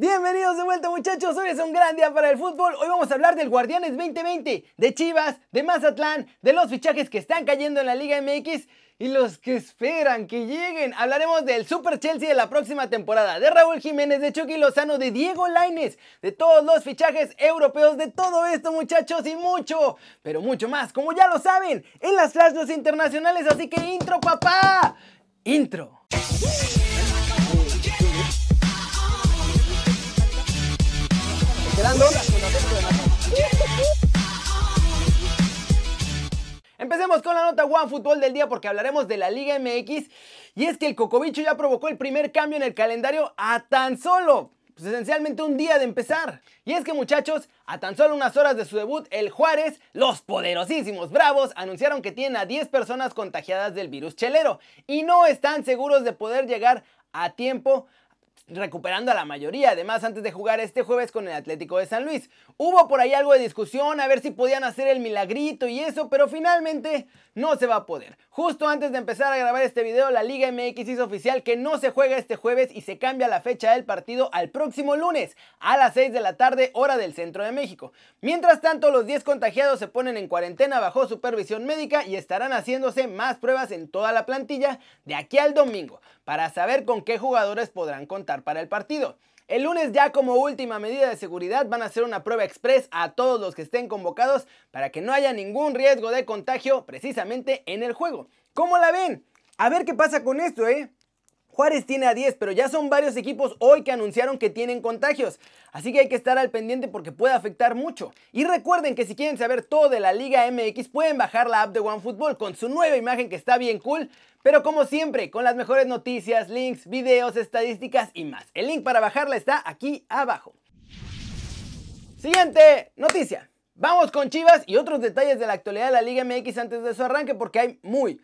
Bienvenidos de vuelta muchachos, hoy es un gran día para el fútbol. Hoy vamos a hablar del Guardianes 2020, de Chivas, de Mazatlán, de los fichajes que están cayendo en la Liga MX y los que esperan que lleguen. Hablaremos del Super Chelsea de la próxima temporada, de Raúl Jiménez, de Chucky Lozano, de Diego Laines, de todos los fichajes europeos, de todo esto muchachos y mucho, pero mucho más, como ya lo saben, en las flash internacionales, así que intro papá, intro. Empecemos con la nota One Fútbol del día porque hablaremos de la Liga MX y es que el Cocobicho ya provocó el primer cambio en el calendario a tan solo pues esencialmente un día de empezar. Y es que muchachos, a tan solo unas horas de su debut, el Juárez, los poderosísimos Bravos, anunciaron que tienen a 10 personas contagiadas del virus chelero. Y no están seguros de poder llegar a tiempo recuperando a la mayoría, además antes de jugar este jueves con el Atlético de San Luis. Hubo por ahí algo de discusión, a ver si podían hacer el milagrito y eso, pero finalmente no se va a poder. Justo antes de empezar a grabar este video, la Liga MX hizo oficial que no se juega este jueves y se cambia la fecha del partido al próximo lunes, a las 6 de la tarde, hora del centro de México. Mientras tanto, los 10 contagiados se ponen en cuarentena bajo supervisión médica y estarán haciéndose más pruebas en toda la plantilla de aquí al domingo, para saber con qué jugadores podrán contar para el partido. El lunes ya como última medida de seguridad van a hacer una prueba express a todos los que estén convocados para que no haya ningún riesgo de contagio precisamente en el juego. ¿Cómo la ven? A ver qué pasa con esto, ¿eh? Juárez tiene a 10, pero ya son varios equipos hoy que anunciaron que tienen contagios. Así que hay que estar al pendiente porque puede afectar mucho. Y recuerden que si quieren saber todo de la Liga MX pueden bajar la app de OneFootball con su nueva imagen que está bien cool. Pero como siempre, con las mejores noticias, links, videos, estadísticas y más. El link para bajarla está aquí abajo. Siguiente noticia. Vamos con Chivas y otros detalles de la actualidad de la Liga MX antes de su arranque porque hay muy,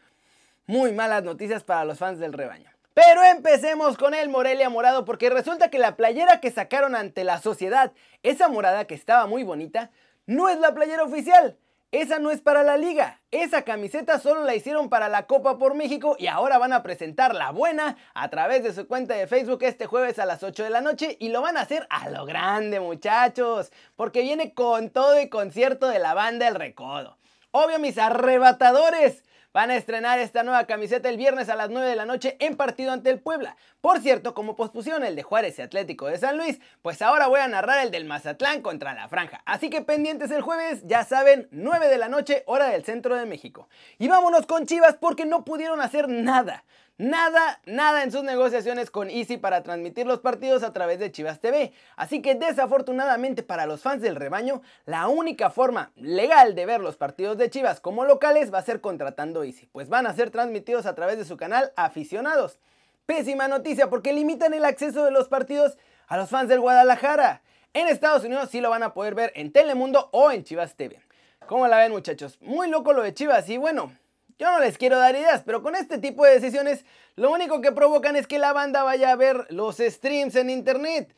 muy malas noticias para los fans del rebaño. Pero empecemos con el Morelia morado porque resulta que la playera que sacaron ante la sociedad, esa morada que estaba muy bonita, no es la playera oficial. Esa no es para la liga, esa camiseta solo la hicieron para la Copa por México y ahora van a presentar la buena a través de su cuenta de Facebook este jueves a las 8 de la noche y lo van a hacer a lo grande muchachos, porque viene con todo y concierto de la banda El Recodo. Obvio mis arrebatadores, Van a estrenar esta nueva camiseta el viernes a las 9 de la noche en partido ante el Puebla. Por cierto, como pospusieron el de Juárez y Atlético de San Luis, pues ahora voy a narrar el del Mazatlán contra la Franja. Así que pendientes el jueves, ya saben, 9 de la noche, hora del centro de México. Y vámonos con Chivas porque no pudieron hacer nada. Nada, nada en sus negociaciones con Easy para transmitir los partidos a través de Chivas TV. Así que desafortunadamente para los fans del rebaño, la única forma legal de ver los partidos de Chivas como locales va a ser contratando Easy, pues van a ser transmitidos a través de su canal aficionados. Pésima noticia porque limitan el acceso de los partidos a los fans del Guadalajara. En Estados Unidos sí lo van a poder ver en Telemundo o en Chivas TV. ¿Cómo la ven muchachos? Muy loco lo de Chivas y bueno, yo no les quiero dar ideas, pero con este tipo de decisiones lo único que provocan es que la banda vaya a ver los streams en internet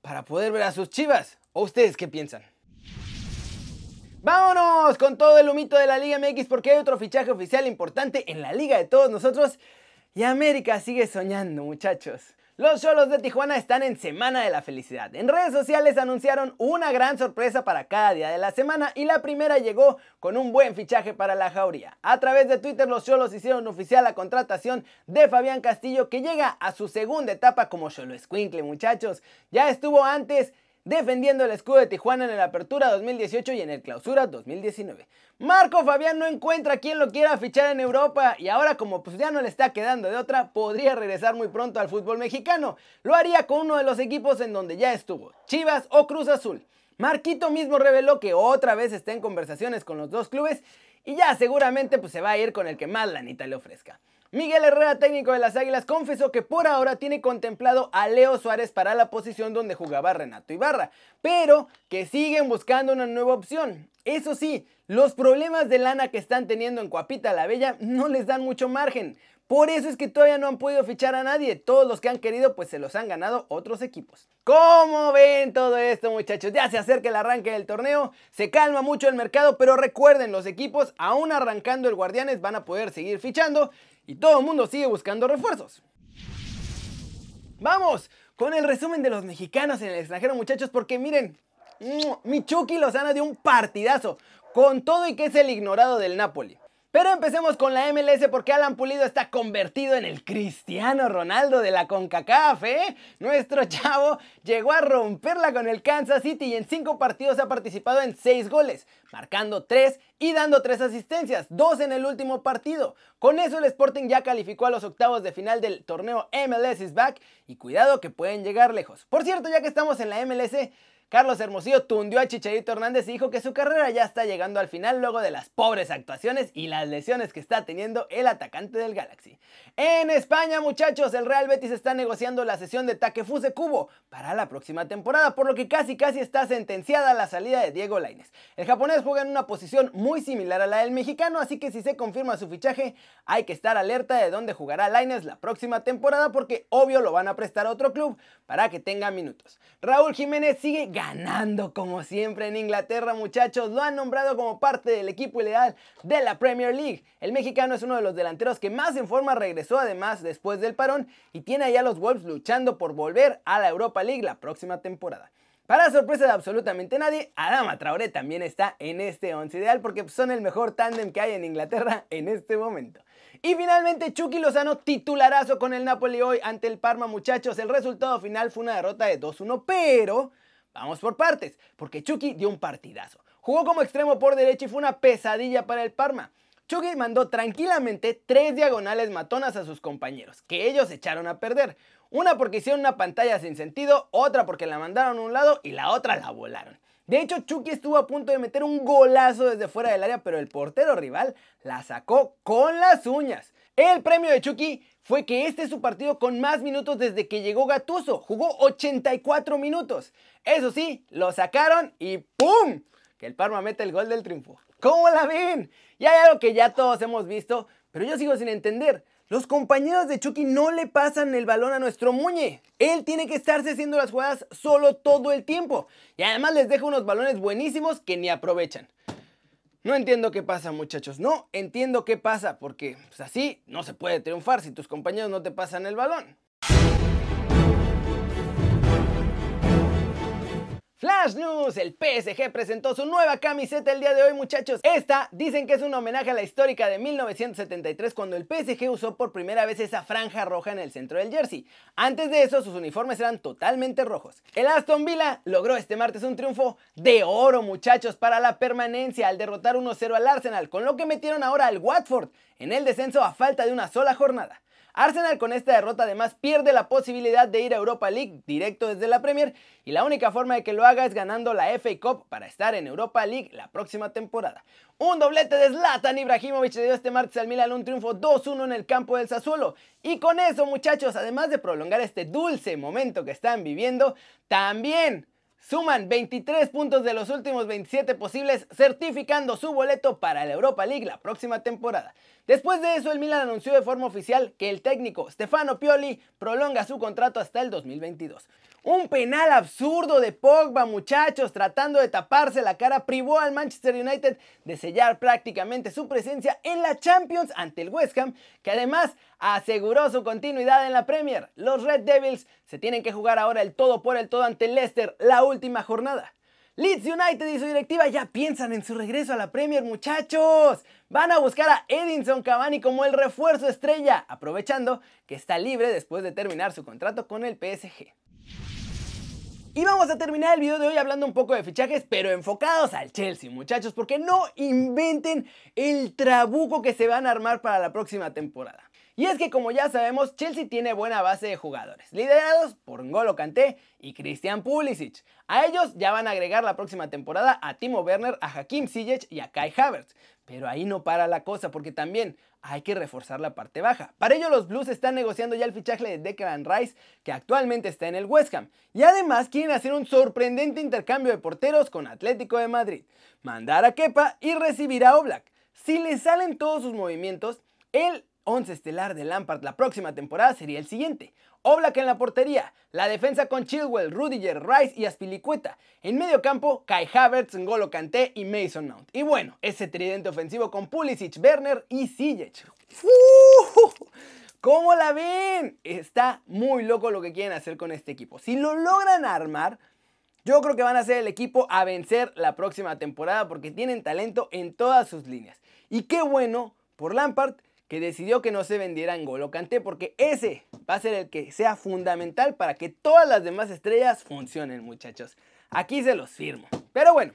para poder ver a sus chivas. ¿O ustedes qué piensan? Vámonos con todo el humito de la Liga MX porque hay otro fichaje oficial importante en la liga de todos nosotros y América sigue soñando muchachos. Los Cholos de Tijuana están en Semana de la Felicidad. En redes sociales anunciaron una gran sorpresa para cada día de la semana y la primera llegó con un buen fichaje para la jauría. A través de Twitter los Cholos hicieron oficial la contratación de Fabián Castillo que llega a su segunda etapa como Cholo Escuincle muchachos. Ya estuvo antes defendiendo el escudo de Tijuana en el Apertura 2018 y en el Clausura 2019. Marco Fabián no encuentra quien lo quiera fichar en Europa y ahora como pues ya no le está quedando de otra, podría regresar muy pronto al fútbol mexicano. Lo haría con uno de los equipos en donde ya estuvo, Chivas o Cruz Azul. Marquito mismo reveló que otra vez está en conversaciones con los dos clubes y ya seguramente pues se va a ir con el que más lanita le ofrezca. Miguel Herrera, técnico de las Águilas, confesó que por ahora tiene contemplado a Leo Suárez para la posición donde jugaba Renato Ibarra, pero que siguen buscando una nueva opción. Eso sí, los problemas de lana que están teniendo en Cuapita la Bella no les dan mucho margen. Por eso es que todavía no han podido fichar a nadie. Todos los que han querido pues se los han ganado otros equipos. ¿Cómo ven todo esto muchachos? Ya se acerca el arranque del torneo, se calma mucho el mercado, pero recuerden los equipos aún arrancando el Guardianes van a poder seguir fichando y todo el mundo sigue buscando refuerzos. Vamos con el resumen de los mexicanos en el extranjero, muchachos, porque miren, mi Chucky Lozano dio un partidazo, con todo y que es el ignorado del Napoli. Pero empecemos con la MLS porque Alan Pulido está convertido en el Cristiano Ronaldo de la CONCACAF, ¿eh? Nuestro chavo llegó a romperla con el Kansas City y en 5 partidos ha participado en 6 goles, marcando 3 y dando 3 asistencias, 2 en el último partido. Con eso el Sporting ya calificó a los octavos de final del torneo MLS is back y cuidado que pueden llegar lejos. Por cierto, ya que estamos en la MLS, Carlos Hermosillo tundió a Chicharito Hernández y dijo que su carrera ya está llegando al final luego de las pobres actuaciones y las lesiones que está teniendo el atacante del Galaxy. En España, muchachos, el Real Betis está negociando la sesión de Takefuse Cubo para la próxima temporada, por lo que casi casi está sentenciada la salida de Diego Lainez. El japonés juega en una posición muy similar a la del mexicano, así que si se confirma su fichaje, hay que estar alerta de dónde jugará Lainez la próxima temporada porque obvio lo van a prestar a otro club para que tenga minutos. Raúl Jiménez sigue ganando como siempre en Inglaterra muchachos, lo han nombrado como parte del equipo ideal de la Premier League. El mexicano es uno de los delanteros que más en forma regresó además después del parón y tiene allá los Wolves luchando por volver a la Europa League la próxima temporada. Para sorpresa de absolutamente nadie, Adama Traoré también está en este once ideal porque son el mejor tándem que hay en Inglaterra en este momento. Y finalmente Chucky Lozano titularazo con el Napoli hoy ante el Parma muchachos. El resultado final fue una derrota de 2-1, pero Vamos por partes, porque Chucky dio un partidazo. Jugó como extremo por derecha y fue una pesadilla para el Parma. Chucky mandó tranquilamente tres diagonales matonas a sus compañeros, que ellos echaron a perder. Una porque hicieron una pantalla sin sentido, otra porque la mandaron a un lado y la otra la volaron. De hecho, Chucky estuvo a punto de meter un golazo desde fuera del área, pero el portero rival la sacó con las uñas. El premio de Chucky fue que este es su partido con más minutos desde que llegó Gatuso. Jugó 84 minutos. Eso sí, lo sacaron y ¡pum! Que el Parma mete el gol del triunfo. ¿Cómo la ven? Y hay algo que ya todos hemos visto, pero yo sigo sin entender. Los compañeros de Chucky no le pasan el balón a nuestro Muñe. Él tiene que estarse haciendo las jugadas solo todo el tiempo. Y además les deja unos balones buenísimos que ni aprovechan. No entiendo qué pasa, muchachos. No entiendo qué pasa, porque pues, así no se puede triunfar si tus compañeros no te pasan el balón. Flash News, el PSG presentó su nueva camiseta el día de hoy muchachos. Esta dicen que es un homenaje a la histórica de 1973 cuando el PSG usó por primera vez esa franja roja en el centro del jersey. Antes de eso sus uniformes eran totalmente rojos. El Aston Villa logró este martes un triunfo de oro muchachos para la permanencia al derrotar 1-0 al Arsenal, con lo que metieron ahora al Watford en el descenso a falta de una sola jornada. Arsenal con esta derrota además pierde la posibilidad de ir a Europa League directo desde la Premier y la única forma de que lo haga es ganando la FA Cup para estar en Europa League la próxima temporada. Un doblete de Zlatan Ibrahimovic le dio este martes al Milan un triunfo 2-1 en el campo del Sassuolo. Y con eso muchachos, además de prolongar este dulce momento que están viviendo, también Suman 23 puntos de los últimos 27 posibles, certificando su boleto para la Europa League la próxima temporada. Después de eso, el Milan anunció de forma oficial que el técnico Stefano Pioli prolonga su contrato hasta el 2022. Un penal absurdo de Pogba, muchachos, tratando de taparse la cara, privó al Manchester United de sellar prácticamente su presencia en la Champions ante el West Ham, que además aseguró su continuidad en la Premier. Los Red Devils se tienen que jugar ahora el todo por el todo ante Leicester la última jornada. Leeds United y su directiva ya piensan en su regreso a la Premier, muchachos. Van a buscar a Edinson Cavani como el refuerzo estrella, aprovechando que está libre después de terminar su contrato con el PSG. Y vamos a terminar el video de hoy hablando un poco de fichajes, pero enfocados al Chelsea, muchachos, porque no inventen el trabuco que se van a armar para la próxima temporada. Y es que como ya sabemos, Chelsea tiene buena base de jugadores, liderados por Ngolo Kanté y Christian Pulisic. A ellos ya van a agregar la próxima temporada a Timo Werner, a Hakim Ziyech y a Kai Havertz. Pero ahí no para la cosa porque también hay que reforzar la parte baja. Para ello los Blues están negociando ya el fichaje de Declan Rice, que actualmente está en el West Ham. Y además quieren hacer un sorprendente intercambio de porteros con Atlético de Madrid. Mandar a Kepa y recibir a Oblak. Si le salen todos sus movimientos, el 11 estelar de Lampard la próxima temporada sería el siguiente. Oblak en la portería, la defensa con Chilwell, Rudiger, Rice y Aspilicueta. En medio campo, Kai Havertz, N'Golo Kanté y Mason Mount. Y bueno, ese tridente ofensivo con Pulisic, Werner y Ziyech. ¿Cómo la ven? Está muy loco lo que quieren hacer con este equipo. Si lo logran armar, yo creo que van a ser el equipo a vencer la próxima temporada porque tienen talento en todas sus líneas. Y qué bueno por Lampard que decidió que no se vendiera en Golo Kanté porque ese va a ser el que sea fundamental para que todas las demás estrellas funcionen, muchachos. Aquí se los firmo. Pero bueno,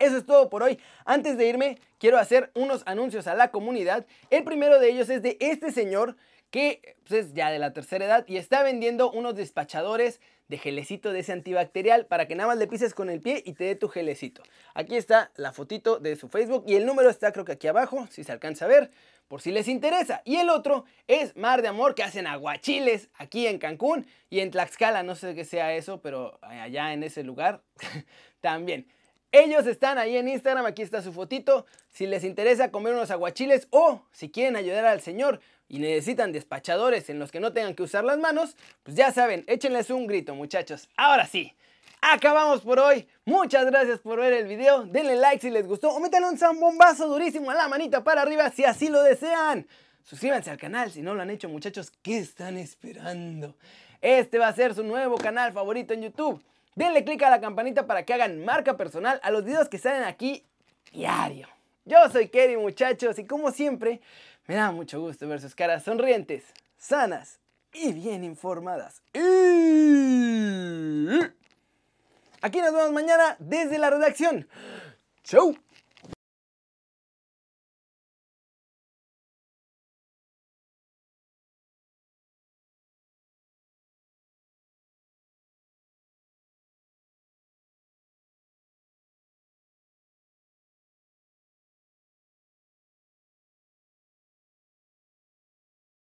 eso es todo por hoy. Antes de irme, quiero hacer unos anuncios a la comunidad. El primero de ellos es de este señor que pues, es ya de la tercera edad y está vendiendo unos despachadores de gelecito de ese antibacterial para que nada más le pises con el pie y te dé tu gelecito. Aquí está la fotito de su Facebook y el número está creo que aquí abajo, si se alcanza a ver, por si les interesa. Y el otro es Mar de Amor que hacen aguachiles aquí en Cancún y en Tlaxcala, no sé qué sea eso, pero allá en ese lugar también. Ellos están ahí en Instagram, aquí está su fotito. Si les interesa comer unos aguachiles o si quieren ayudar al señor y necesitan despachadores en los que no tengan que usar las manos, pues ya saben, échenles un grito muchachos. Ahora sí, acabamos por hoy. Muchas gracias por ver el video. Denle like si les gustó o métanle un zambombazo durísimo a la manita para arriba si así lo desean. Suscríbanse al canal si no lo han hecho muchachos. ¿Qué están esperando? Este va a ser su nuevo canal favorito en YouTube. Denle click a la campanita para que hagan marca personal a los videos que salen aquí diario. Yo soy Kerry muchachos y como siempre me da mucho gusto ver sus caras sonrientes, sanas y bien informadas. Aquí nos vemos mañana desde la redacción. ¡Chau!